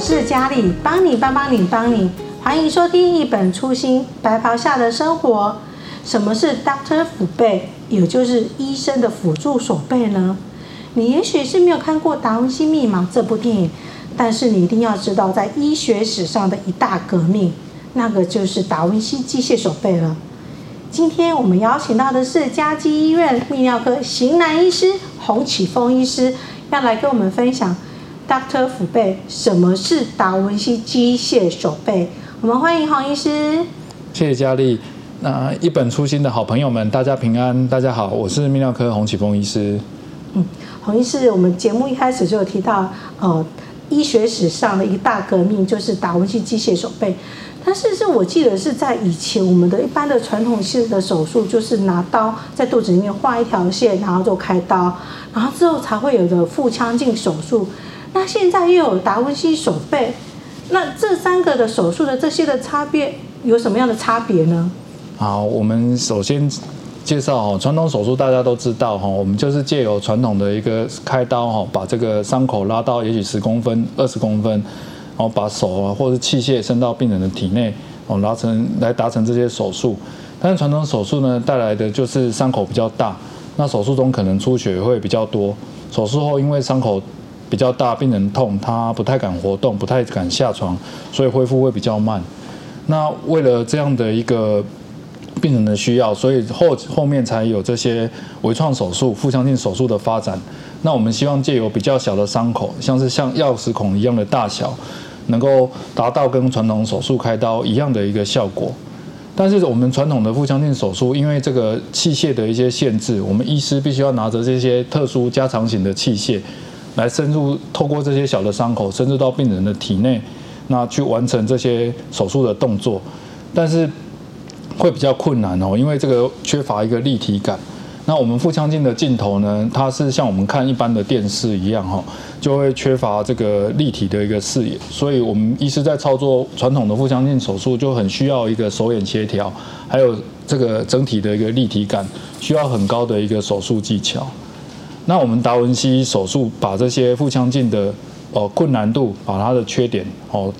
是佳丽，帮你帮帮你帮你，欢迎收听一本初心白袍下的生活。什么是 Doctor 辅备，也就是医生的辅助手背呢？你也许是没有看过《达文西密码》这部电影，但是你一定要知道，在医学史上的一大革命，那个就是达文西机械手背了。今天我们邀请到的是嘉基医院泌尿科型男医师洪启峰医师，要来跟我们分享。Doctor 辅备，什么是达文西机械手背？我们欢迎洪医师。谢谢佳丽。那一本初心的好朋友们，大家平安，大家好，我是泌尿科洪启峰医师。嗯，洪医师，我们节目一开始就有提到，呃，医学史上的一大革命就是达文西机械手背。但是是我记得是在以前我们的一般的传统性的手术，就是拿刀在肚子里面画一条线，然后就开刀，然后之后才会有的腹腔镜手术。那现在又有达文西手背，那这三个的手术的这些的差别有什么样的差别呢？好，我们首先介绍哈，传统手术大家都知道哈，我们就是借由传统的一个开刀哈，把这个伤口拉到也许十公分、二十公分，然后把手啊或者器械伸到病人的体内哦，拉成来达成这些手术。但是传统手术呢，带来的就是伤口比较大，那手术中可能出血会比较多。手术后因为伤口比较大，病人痛，他不太敢活动，不太敢下床，所以恢复会比较慢。那为了这样的一个病人的需要，所以后后面才有这些微创手术、腹腔镜手术的发展。那我们希望借由比较小的伤口，像是像钥匙孔一样的大小，能够达到跟传统手术开刀一样的一个效果。但是我们传统的腹腔镜手术，因为这个器械的一些限制，我们医师必须要拿着这些特殊加长型的器械。来深入，透过这些小的伤口，深入到病人的体内，那去完成这些手术的动作，但是会比较困难哦，因为这个缺乏一个立体感。那我们腹腔镜的镜头呢，它是像我们看一般的电视一样哈，就会缺乏这个立体的一个视野，所以我们医师在操作传统的腹腔镜手术就很需要一个手眼协调，还有这个整体的一个立体感，需要很高的一个手术技巧。那我们达文西手术把这些腹腔镜的哦困难度，把它的缺点哦，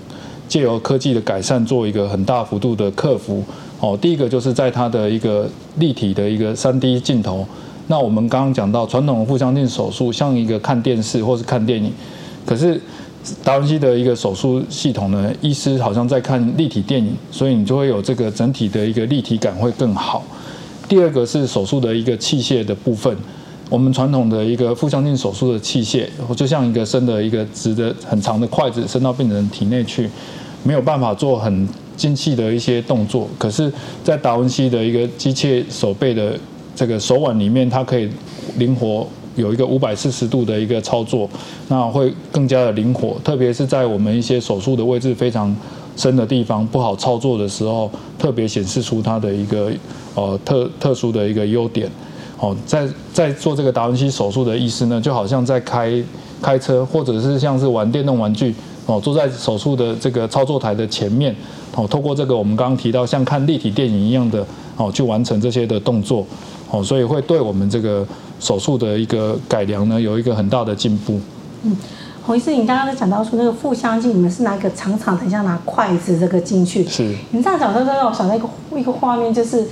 借由科技的改善做一个很大幅度的克服哦。第一个就是在它的一个立体的一个 3D 镜头。那我们刚刚讲到传统的腹腔镜手术像一个看电视或是看电影，可是达文西的一个手术系统呢，医师好像在看立体电影，所以你就会有这个整体的一个立体感会更好。第二个是手术的一个器械的部分。我们传统的一个腹腔镜手术的器械，就像一个伸的一个直的很长的筷子伸到病人体内去，没有办法做很精细的一些动作。可是，在达文西的一个机械手背的这个手腕里面，它可以灵活有一个五百四十度的一个操作，那会更加的灵活。特别是在我们一些手术的位置非常深的地方不好操作的时候，特别显示出它的一个呃特特殊的一个优点。哦，在在做这个达文西手术的医师呢，就好像在开开车，或者是像是玩电动玩具哦，坐在手术的这个操作台的前面哦，透过这个我们刚刚提到像看立体电影一样的哦，去完成这些的动作哦，所以会对我们这个手术的一个改良呢，有一个很大的进步。嗯，洪医师，你刚刚在讲到说那个腹腔镜，你们是拿一个长长的，像拿筷子这个进去。是。你这样讲，就让我想到一个一个画面，就是。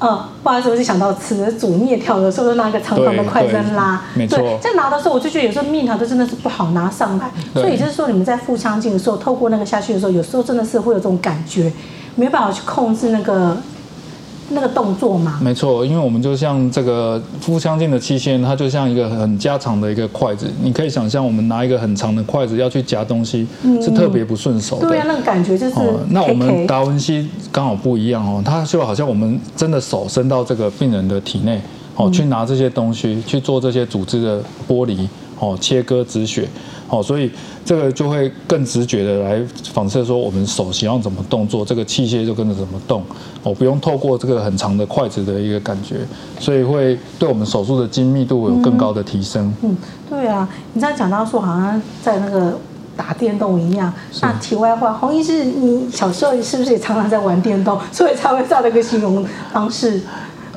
嗯，不好意思，我就想到吃煮面条的时候，就拿个长长的筷子拉。没错。在拿的时候，我就觉得有时候面条就真的是不好拿上来。所以就是说，你们在腹腔镜的时候，透过那个下去的时候，有时候真的是会有这种感觉，没有办法去控制那个。那个动作吗，没错，因为我们就像这个腹腔镜的器械，它就像一个很加长的一个筷子。你可以想象，我们拿一个很长的筷子要去夹东西，是特别不顺手的。对啊，那个感觉就是。哦，那我们达文西刚好不一样哦，它就好像我们真的手伸到这个病人的体内，哦，去拿这些东西，去做这些组织的剥离，哦，切割止血。哦，所以这个就会更直觉的来反射说，我们手想要怎么动作，这个器械就跟着怎么动。哦，不用透过这个很长的筷子的一个感觉，所以会对我们手术的精密度有更高的提升。嗯，对啊，你这样讲到说，好像在那个打电动一样。那题外话，洪医师，你小时候是不是也常常在玩电动，所以才会这样的一个形容方式？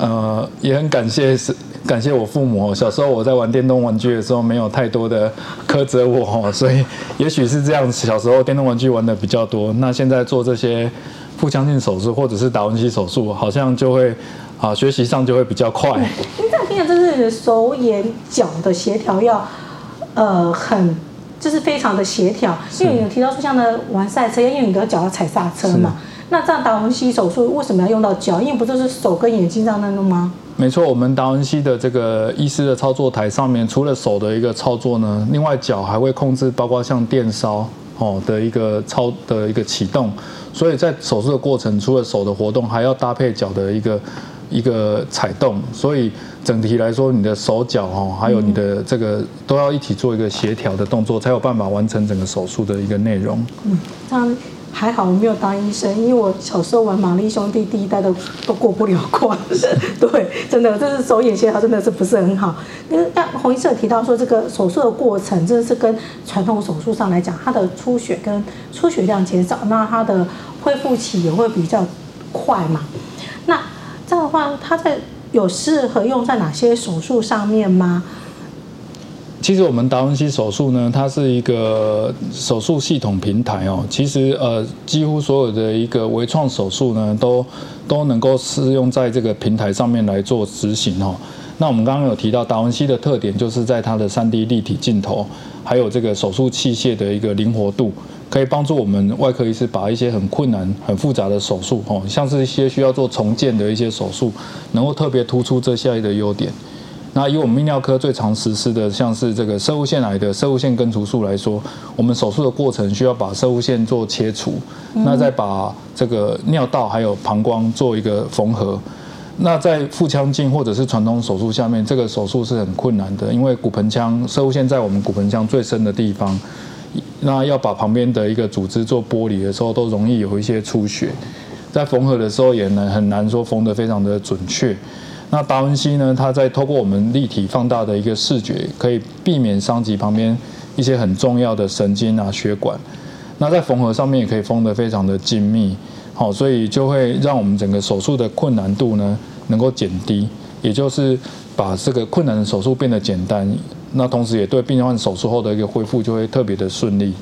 呃，也很感谢是感谢我父母。小时候我在玩电动玩具的时候，没有太多的苛责我，所以也许是这样。小时候电动玩具玩的比较多，那现在做这些腹腔镜手术或者是达文西手术，好像就会啊学习上就会比较快。你这样听起来，就是手眼脚的协调要呃很。就是非常的协调，因为你有提到说像呢玩赛车，因为你的脚要踩刹车嘛。那这样达文西手术为什么要用到脚？因为不就是手跟眼睛这样弄吗？没错，我们达文西的这个医师的操作台上面，除了手的一个操作呢，另外脚还会控制，包括像电烧哦的一个操的一个启动。所以在手术的过程，除了手的活动，还要搭配脚的一个一个踩动。所以。整体来说，你的手脚哦，还有你的这个都要一起做一个协调的动作，才有办法完成整个手术的一个内容。嗯，这样还好我没有当医生，因为我小时候玩玛丽兄弟第一代都都过不了关。对，真的，这是手眼协调真的是不是很好。因为像洪医生提到说，这个手术的过程真的是跟传统手术上来讲，它的出血跟出血量减少，那它的恢复期也会比较快嘛。那这样的话，它在有适合用在哪些手术上面吗？其实我们达文西手术呢，它是一个手术系统平台哦。其实呃，几乎所有的一个微创手术呢，都都能够适用在这个平台上面来做执行哦。那我们刚刚有提到达文西的特点，就是在它的 3D 立体镜头，还有这个手术器械的一个灵活度。可以帮助我们外科医师把一些很困难、很复杂的手术，哦，像是一些需要做重建的一些手术，能够特别突出这些的优点。那以我们泌尿科最常实施的，像是这个射物腺癌的射物腺根除术来说，我们手术的过程需要把射物腺做切除，那再把这个尿道还有膀胱做一个缝合。那在腹腔镜或者是传统手术下面，这个手术是很困难的，因为骨盆腔射物腺在我们骨盆腔最深的地方。那要把旁边的一个组织做剥离的时候，都容易有一些出血，在缝合的时候也能很难说缝得非常的准确。那达文西呢，它在透过我们立体放大的一个视觉，可以避免伤及旁边一些很重要的神经啊、血管。那在缝合上面也可以缝得非常的精密，好，所以就会让我们整个手术的困难度呢能够减低，也就是把这个困难的手术变得简单。那同时也对病患手术后的一个恢复就会特别的顺利。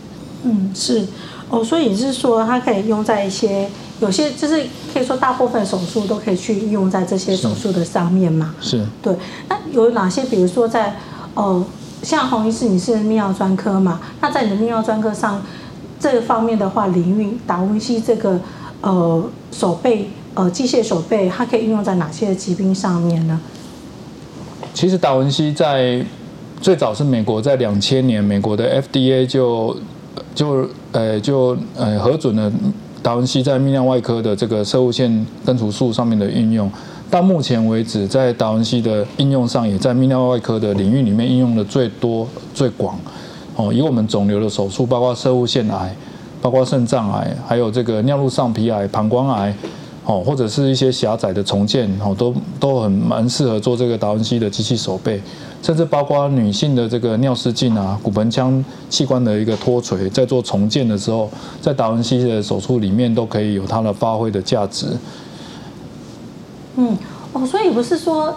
嗯，是哦，所以你是说它可以用在一些有些就是可以说大部分手术都可以去用在这些手术的上面嘛？是。对，那有哪些？比如说在哦，像洪医师你是泌尿专科嘛？那在你的泌尿专科上这个方面的话，领域达文西这个呃手背呃机械手背，它可以应用在哪些疾病上面呢？其实达文西在。最早是美国在两千年，美国的 FDA 就就呃就呃核准了达文西在泌尿外科的这个摄护腺根除术上面的应用。到目前为止，在达文西的应用上，也在泌尿外科的领域里面应用的最多最广。哦，以我们肿瘤的手术，包括射物腺癌、包括肾脏癌，还有这个尿路上皮癌、膀胱癌，哦，或者是一些狭窄的重建，哦，都都很蛮适合做这个达文西的机器手背。甚至包括女性的这个尿失禁啊，骨盆腔器官的一个脱垂，在做重建的时候，在达文西的手术里面都可以有它的发挥的价值。嗯，哦，所以不是说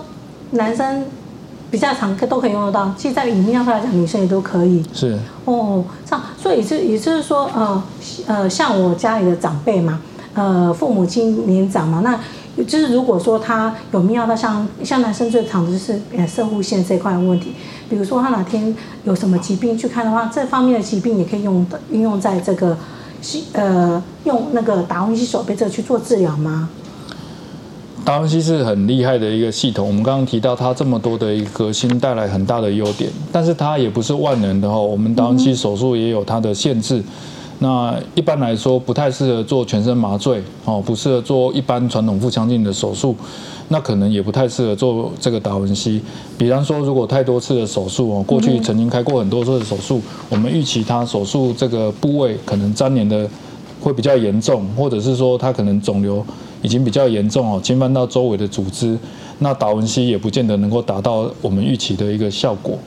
男生比较常都可以用得到，其实在以泌尿科来讲，女生也都可以。是。哦，这样，所以也就也就是说，呃呃，像我家里的长辈嘛，呃，父母亲年长嘛，那。就是如果说他有泌尿道，像像男生最常的就是呃摄护腺这块问题，比如说他哪天有什么疾病去看的话，这方面的疾病也可以用的应用在这个呃用那个达文西手背这去做治疗吗？达文西是很厉害的一个系统，我们刚刚提到它这么多的一个革新带来很大的优点，但是它也不是万能的哦，我们达文西手术也有它的限制。嗯那一般来说不太适合做全身麻醉哦，不适合做一般传统腹腔镜的手术，那可能也不太适合做这个达文西。比方说，如果太多次的手术哦，过去曾经开过很多次的手术，我们预期他手术这个部位可能粘连的会比较严重，或者是说他可能肿瘤已经比较严重哦，侵犯到周围的组织，那达文西也不见得能够达到我们预期的一个效果。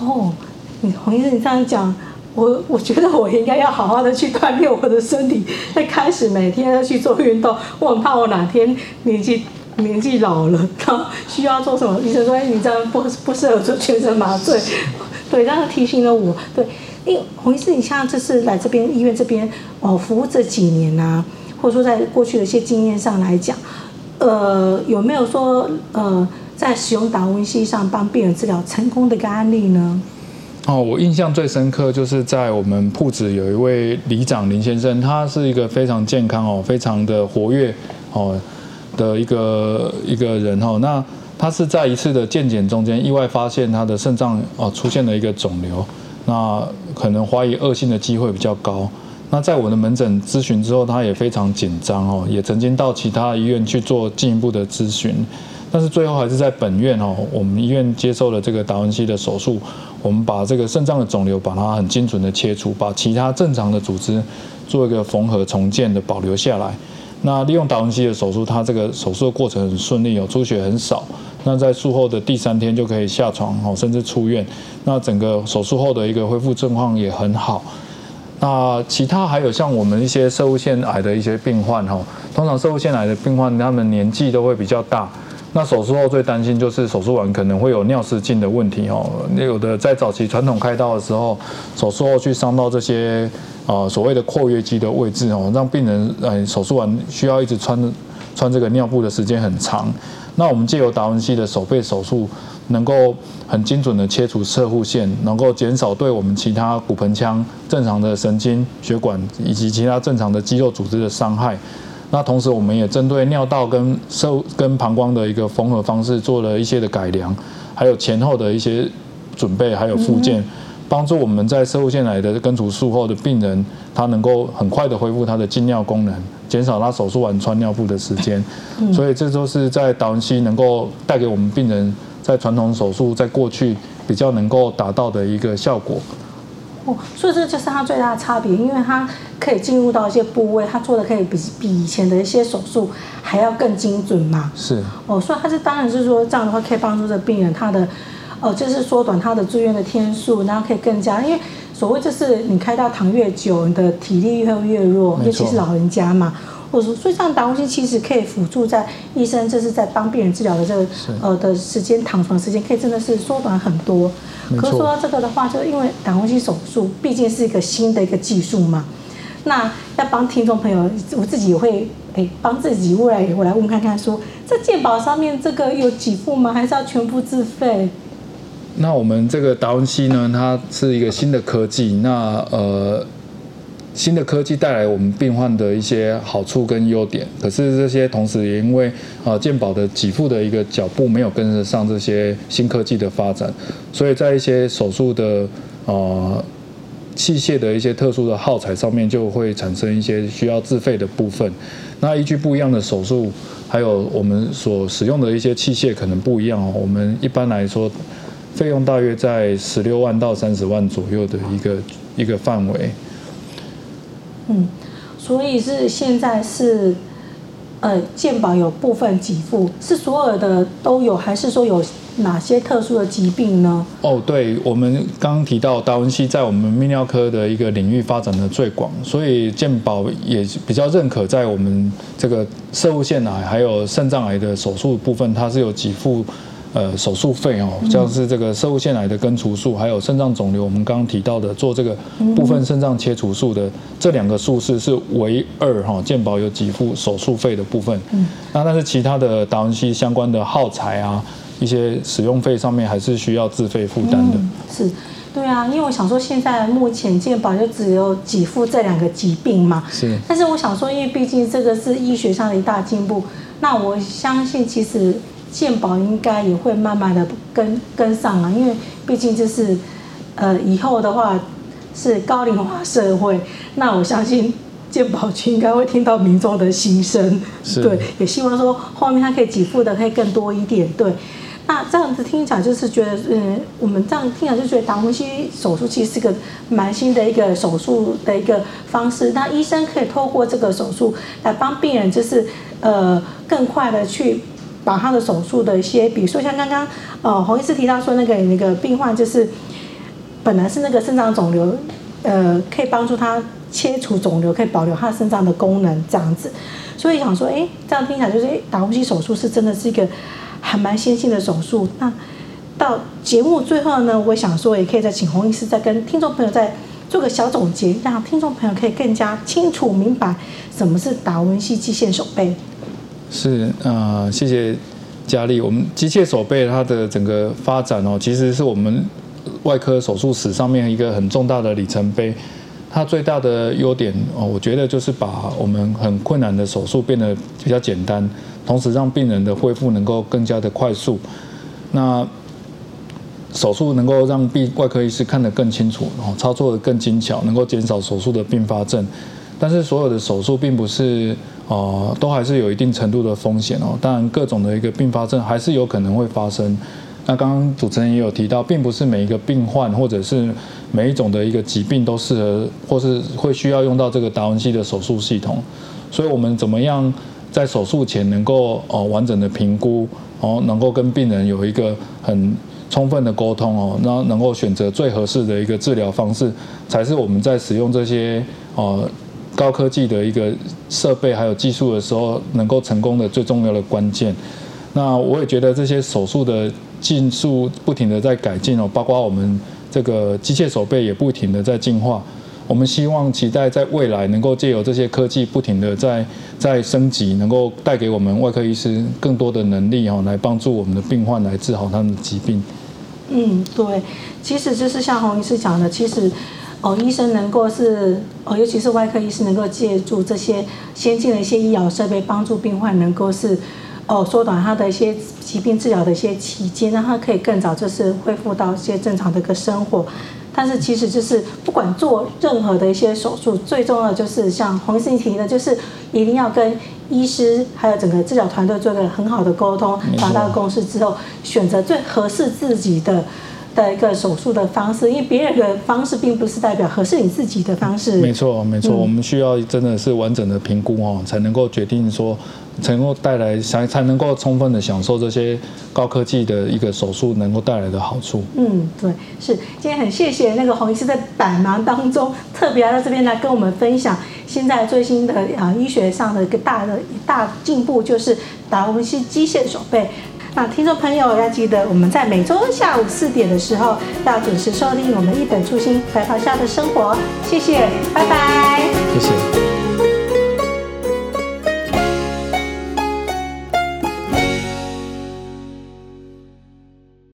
哦，你洪医生你这样讲。我我觉得我应该要好好的去锻炼我的身体，再开始每天要去做运动。我很怕我哪天年纪年纪老了，然后需要做什么？医生说：“，你这样不不适合做全身麻醉。”对，然后提醒了我。对，因为洪医师，你像这次来这边医院这边哦服务这几年啊，或者说在过去的一些经验上来讲，呃，有没有说呃在使用达文西上帮病人治疗成功的一个案例呢？哦，我印象最深刻就是在我们铺子有一位里长林先生，他是一个非常健康哦，非常的活跃哦的一个一个人哦。那他是在一次的健检中间意外发现他的肾脏哦出现了一个肿瘤，那可能怀疑恶性的机会比较高。那在我的门诊咨询之后，他也非常紧张哦，也曾经到其他医院去做进一步的咨询。但是最后还是在本院哦，我们医院接受了这个达文西的手术，我们把这个肾脏的肿瘤把它很精准的切除，把其他正常的组织做一个缝合重建的保留下来。那利用达文西的手术，它这个手术的过程很顺利，有出血很少。那在术后的第三天就可以下床哦，甚至出院。那整个手术后的一个恢复状况也很好。那其他还有像我们一些摄护腺癌的一些病患哈，通常摄护腺癌的病患他们年纪都会比较大。那手术后最担心就是手术完可能会有尿失禁的问题哦。那有的在早期传统开刀的时候，手术后去伤到这些呃所谓的括约肌的位置哦，让病人呃手术完需要一直穿穿这个尿布的时间很长。那我们借由达文西的手背手术，能够很精准的切除侧护线，能够减少对我们其他骨盆腔正常的神经血管以及其他正常的肌肉组织的伤害。那同时，我们也针对尿道跟受跟膀胱的一个缝合方式做了一些的改良，还有前后的一些准备，还有复健，帮助我们在摄护腺癌的根除术后的病人，他能够很快的恢复他的进尿功能，减少他手术完穿尿布的时间。所以这都是在达文西能够带给我们病人在传统手术在过去比较能够达到的一个效果。哦，所以这就是它最大的差别，因为它可以进入到一些部位，它做的可以比比以前的一些手术还要更精准嘛。是。哦，所以它是当然是说这样的话可以帮助这病人他的，呃，就是缩短他的住院的天数，然后可以更加，因为所谓就是你开到躺越久，你的体力越会越弱，尤其是老人家嘛。或者说，所以这样达文西其实可以辅助在医生这是在帮病人治疗的这个呃的时间躺床时间，可以真的是缩短很多。可是说到这个的话，就因为达文西手术毕竟是一个新的一个技术嘛，那要帮听众朋友，我自己也会诶帮自己未来也会来问看看说，在健保上面这个有给付吗？还是要全部自费？那我们这个达文西呢，它是一个新的科技，那呃。新的科技带来我们病患的一些好处跟优点，可是这些同时也因为啊健保的给付的一个脚步没有跟得上这些新科技的发展，所以在一些手术的呃器械的一些特殊的耗材上面就会产生一些需要自费的部分。那依据不一样的手术，还有我们所使用的一些器械可能不一样哦。我们一般来说费用大约在十六万到三十万左右的一个一个范围。嗯，所以是现在是，呃，健保有部分给付，是所有的都有，还是说有哪些特殊的疾病呢？哦，对，我们刚刚提到达文西在我们泌尿科的一个领域发展的最广，所以健保也比较认可在我们这个摄护腺癌还有肾脏癌的手术部分，它是有给付。呃，手术费哦，像是这个射物腺癌的根除术，还有肾脏肿瘤，我们刚刚提到的做这个部分肾脏切除术的这两个术式是唯二哈，健保有给付手术费的部分。嗯，那但是其他的达文西相关的耗材啊，一些使用费上面还是需要自费负担的。是，对啊，因为我想说，现在目前健保就只有给付这两个疾病嘛。是。但是我想说，因为毕竟这个是医学上的一大进步，那我相信其实。健保应该也会慢慢的跟跟上啊，因为毕竟就是，呃，以后的话是高龄化社会，那我相信健保局应该会听到民众的心声，对，也希望说后面它可以给付的可以更多一点，对。那这样子听起来就是觉得，嗯，我们这样听起来就觉得达文西手术其实是个蛮新的一个手术的一个方式，那医生可以透过这个手术来帮病人，就是呃更快的去。把他的手术的一些，比如说像刚刚，呃，洪医师提到说那个那个病患就是，本来是那个肾脏肿瘤，呃，可以帮助他切除肿瘤，可以保留他肾脏的功能这样子。所以想说，哎，这样听起来就是，哎，达文西手术是真的是一个还蛮先进的手术。那到节目最后呢，我想说，也可以再请洪医师再跟听众朋友再做个小总结，让听众朋友可以更加清楚明白什么是达文西机械手背。是啊、呃，谢谢佳丽。我们机械手背它的整个发展哦，其实是我们外科手术史上面一个很重大的里程碑。它最大的优点哦，我觉得就是把我们很困难的手术变得比较简单，同时让病人的恢复能够更加的快速。那手术能够让病外科医师看得更清楚，哦，操作得更精巧，能够减少手术的并发症。但是所有的手术并不是哦，都还是有一定程度的风险哦。当然，各种的一个并发症还是有可能会发生。那刚刚主持人也有提到，并不是每一个病患或者是每一种的一个疾病都适合，或是会需要用到这个达文西的手术系统。所以我们怎么样在手术前能够哦完整的评估，哦能够跟病人有一个很充分的沟通哦，然后能够选择最合适的一个治疗方式，才是我们在使用这些呃高科技的一个设备还有技术的时候，能够成功的最重要的关键。那我也觉得这些手术的技术不停的在改进哦，包括我们这个机械手背也不停的在进化。我们希望期待在未来能够借由这些科技不停的在在升级，能够带给我们外科医师更多的能力哦，来帮助我们的病患来治好他们的疾病。嗯，对，其实就是像洪医师讲的，其实哦，医生能够是哦，尤其是外科医师能够借助这些先进的一些医疗设备，帮助病患能够是哦缩短他的一些疾病治疗的一些期间，让他可以更早就是恢复到一些正常的一个生活。但是其实就是不管做任何的一些手术，最重要的就是像洪医师提的，就是一定要跟医师还有整个治疗团队做一个很好的沟通，达到共识之后，选择最合适自己的的一个手术的方式。因为别人的方式并不是代表合适你自己的方式。没错，没错，我们需要真的是完整的评估哦，才能够决定说。才能够带来，才才能够充分的享受这些高科技的一个手术能够带来的好处。嗯，对，是。今天很谢谢那个洪医师在百忙当中特别来到这边来跟我们分享现在最新的啊医学上的一个大的一大进步，就是达文西机械手背。那听众朋友要记得，我们在每周下午四点的时候要准时收听我们一本初心白袍下的生活。谢谢，拜拜。谢谢。